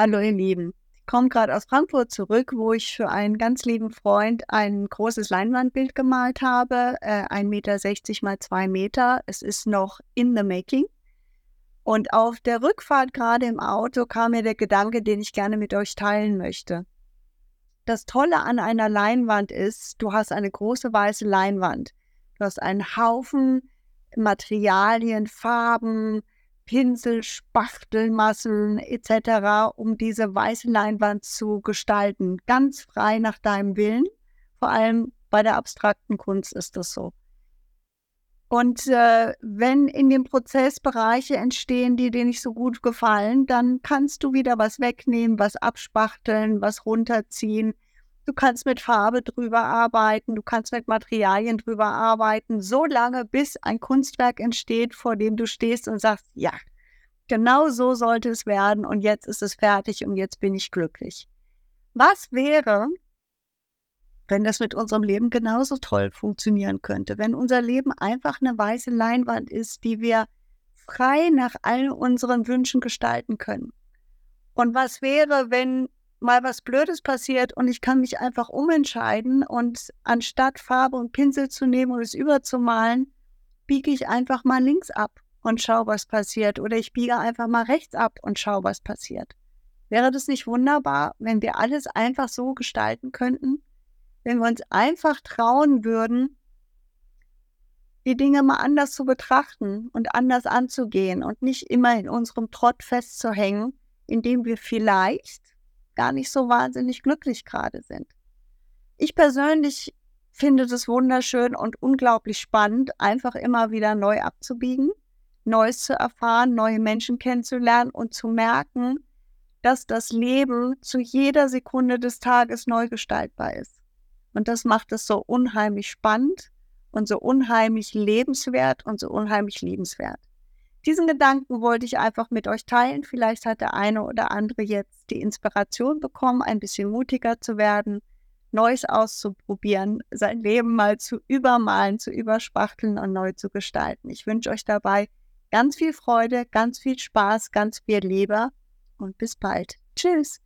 Hallo ihr Lieben. Ich komme gerade aus Frankfurt zurück, wo ich für einen ganz lieben Freund ein großes Leinwandbild gemalt habe, äh, 1,60 Meter mal 2 Meter. Es ist noch in the making. Und auf der Rückfahrt gerade im Auto kam mir der Gedanke, den ich gerne mit euch teilen möchte. Das Tolle an einer Leinwand ist, du hast eine große weiße Leinwand. Du hast einen Haufen Materialien, Farben, Pinsel, Spachtelmassen etc., um diese weiße Leinwand zu gestalten. Ganz frei nach deinem Willen. Vor allem bei der abstrakten Kunst ist das so. Und äh, wenn in dem Prozess Bereiche entstehen, die dir nicht so gut gefallen, dann kannst du wieder was wegnehmen, was abspachteln, was runterziehen. Du kannst mit Farbe drüber arbeiten, du kannst mit Materialien drüber arbeiten, so lange, bis ein Kunstwerk entsteht, vor dem du stehst und sagst, ja, genau so sollte es werden und jetzt ist es fertig und jetzt bin ich glücklich. Was wäre, wenn das mit unserem Leben genauso toll funktionieren könnte, wenn unser Leben einfach eine weiße Leinwand ist, die wir frei nach all unseren Wünschen gestalten können? Und was wäre, wenn mal was Blödes passiert und ich kann mich einfach umentscheiden und anstatt Farbe und Pinsel zu nehmen und es überzumalen, biege ich einfach mal links ab und schau, was passiert. Oder ich biege einfach mal rechts ab und schau, was passiert. Wäre das nicht wunderbar, wenn wir alles einfach so gestalten könnten? Wenn wir uns einfach trauen würden, die Dinge mal anders zu betrachten und anders anzugehen und nicht immer in unserem Trott festzuhängen, indem wir vielleicht gar nicht so wahnsinnig glücklich gerade sind. Ich persönlich finde das wunderschön und unglaublich spannend, einfach immer wieder neu abzubiegen, Neues zu erfahren, neue Menschen kennenzulernen und zu merken, dass das Leben zu jeder Sekunde des Tages neu gestaltbar ist. Und das macht es so unheimlich spannend und so unheimlich lebenswert und so unheimlich liebenswert. Diesen Gedanken wollte ich einfach mit euch teilen. Vielleicht hat der eine oder andere jetzt die Inspiration bekommen, ein bisschen mutiger zu werden, Neues auszuprobieren, sein Leben mal zu übermalen, zu überspachteln und neu zu gestalten. Ich wünsche euch dabei ganz viel Freude, ganz viel Spaß, ganz viel Liebe und bis bald. Tschüss.